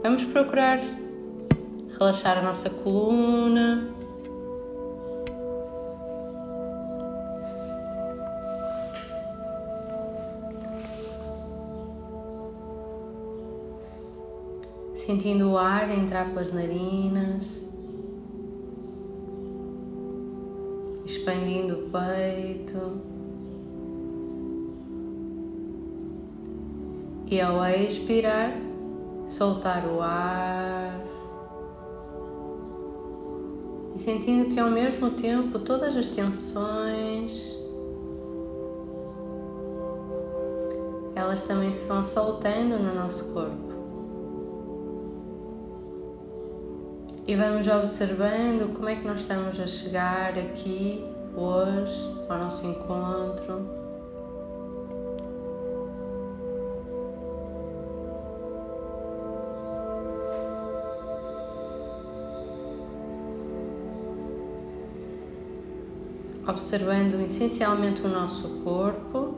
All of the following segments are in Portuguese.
Vamos procurar relaxar a nossa coluna. Sentindo o ar entrar pelas narinas, expandindo o peito. E ao expirar, soltar o ar e sentindo que ao mesmo tempo todas as tensões elas também se vão soltando no nosso corpo. E vamos observando como é que nós estamos a chegar aqui hoje ao nosso encontro. Observando essencialmente o nosso corpo,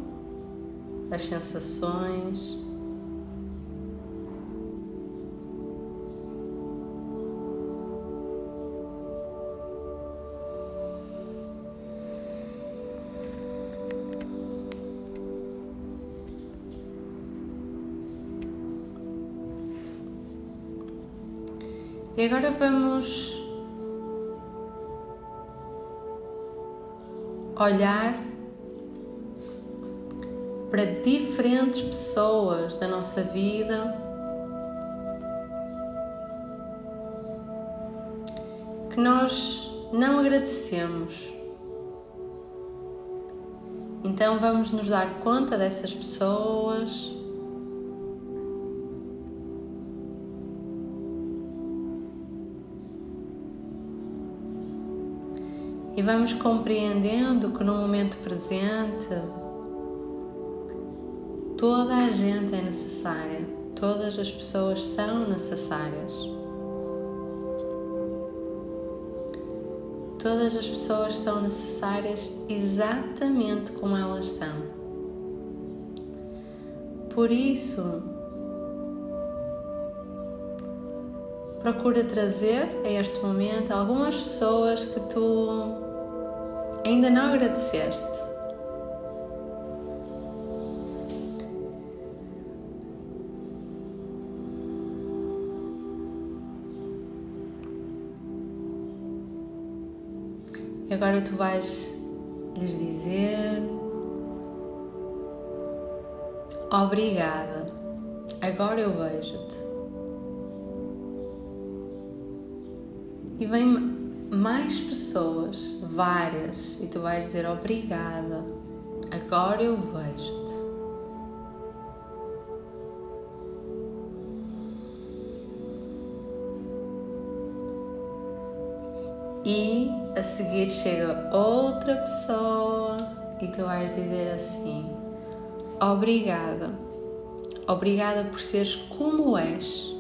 as sensações. E agora vamos olhar para diferentes pessoas da nossa vida que nós não agradecemos. Então vamos nos dar conta dessas pessoas. E vamos compreendendo que no momento presente toda a gente é necessária, todas as pessoas são necessárias. Todas as pessoas são necessárias exatamente como elas são. Por isso, procura trazer a este momento algumas pessoas que tu ainda não agradeceste? E agora tu vais lhes dizer obrigada. Agora eu vejo-te. E vem mais pessoas, várias, e tu vais dizer obrigada, agora eu vejo-te. E a seguir chega outra pessoa e tu vais dizer assim: Obrigada, obrigada por seres como és.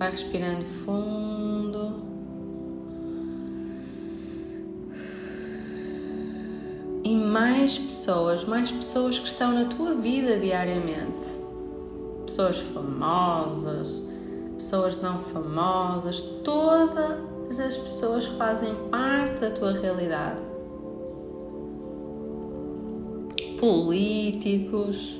Vai respirando fundo. E mais pessoas, mais pessoas que estão na tua vida diariamente. Pessoas famosas, pessoas não famosas, todas as pessoas que fazem parte da tua realidade. Políticos,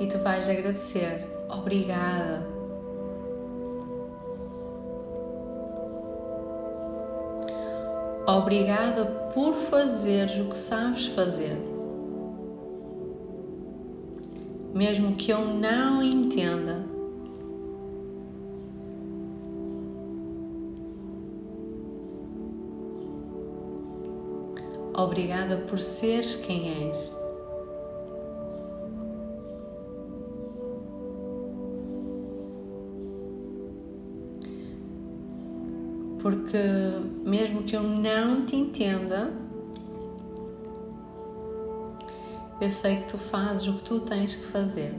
e tu vais agradecer. Obrigada. Obrigada por fazeres o que sabes fazer. Mesmo que eu não entenda. Obrigada por seres quem és. porque mesmo que eu não te entenda, eu sei que tu fazes o que tu tens que fazer.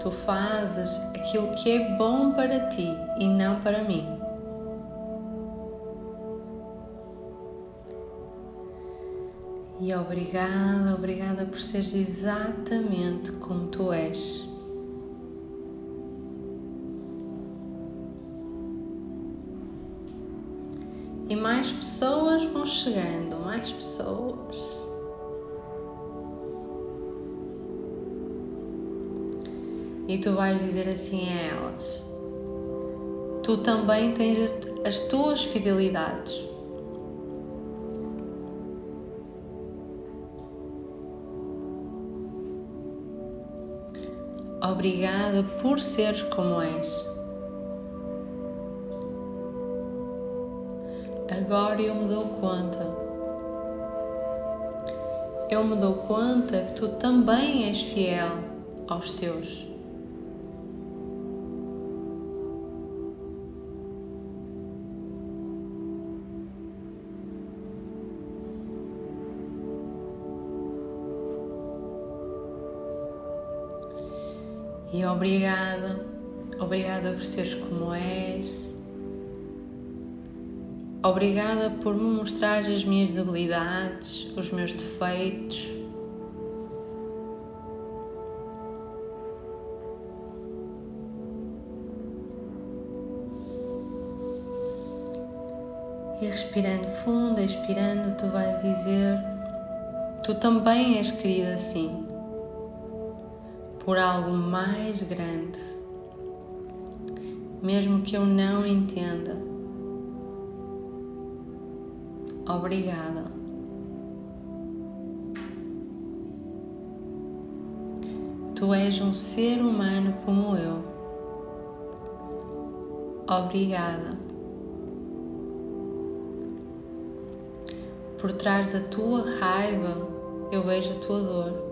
Tu fazes aquilo que é bom para ti e não para mim. E obrigada, obrigada por seres exatamente como tu és. E mais pessoas vão chegando, mais pessoas. E tu vais dizer assim a elas: Tu também tens as, as tuas fidelidades. Obrigada por seres como és. Agora eu me dou conta. Eu me dou conta que tu também és fiel aos teus. E obrigada, obrigada por seres como és. Obrigada por me mostrar as minhas debilidades, os meus defeitos. E respirando fundo, expirando, tu vais dizer: Tu também és querida assim por algo mais grande, mesmo que eu não entenda. Obrigada. Tu és um ser humano como eu. Obrigada. Por trás da tua raiva, eu vejo a tua dor.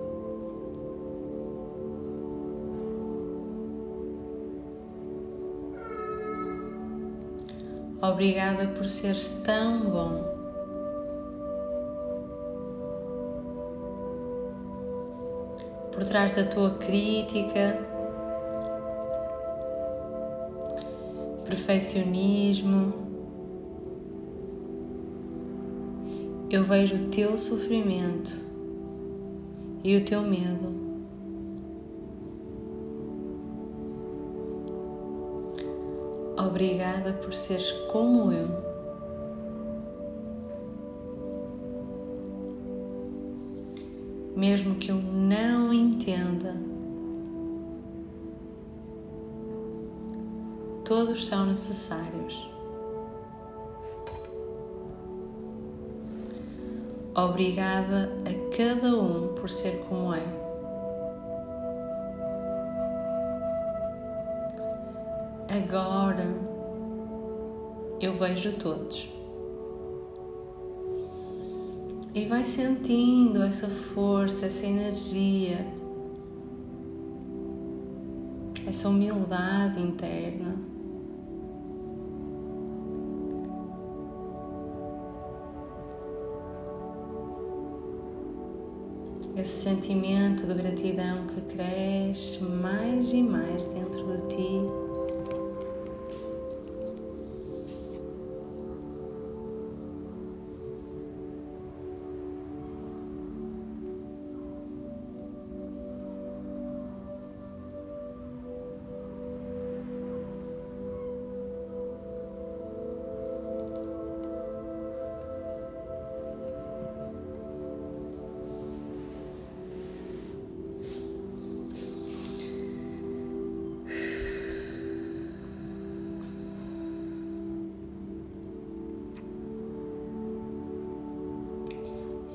Obrigada por seres tão bom. Por trás da tua crítica, perfeccionismo, eu vejo o teu sofrimento e o teu medo. Obrigada por seres como eu. Mesmo que eu não entenda, todos são necessários. Obrigada a cada um por ser como é. Agora eu vejo todos. E vai sentindo essa força, essa energia, essa humildade interna. Esse sentimento de gratidão que cresce mais e mais dentro de ti.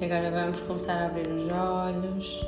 Agora vamos começar a abrir os olhos.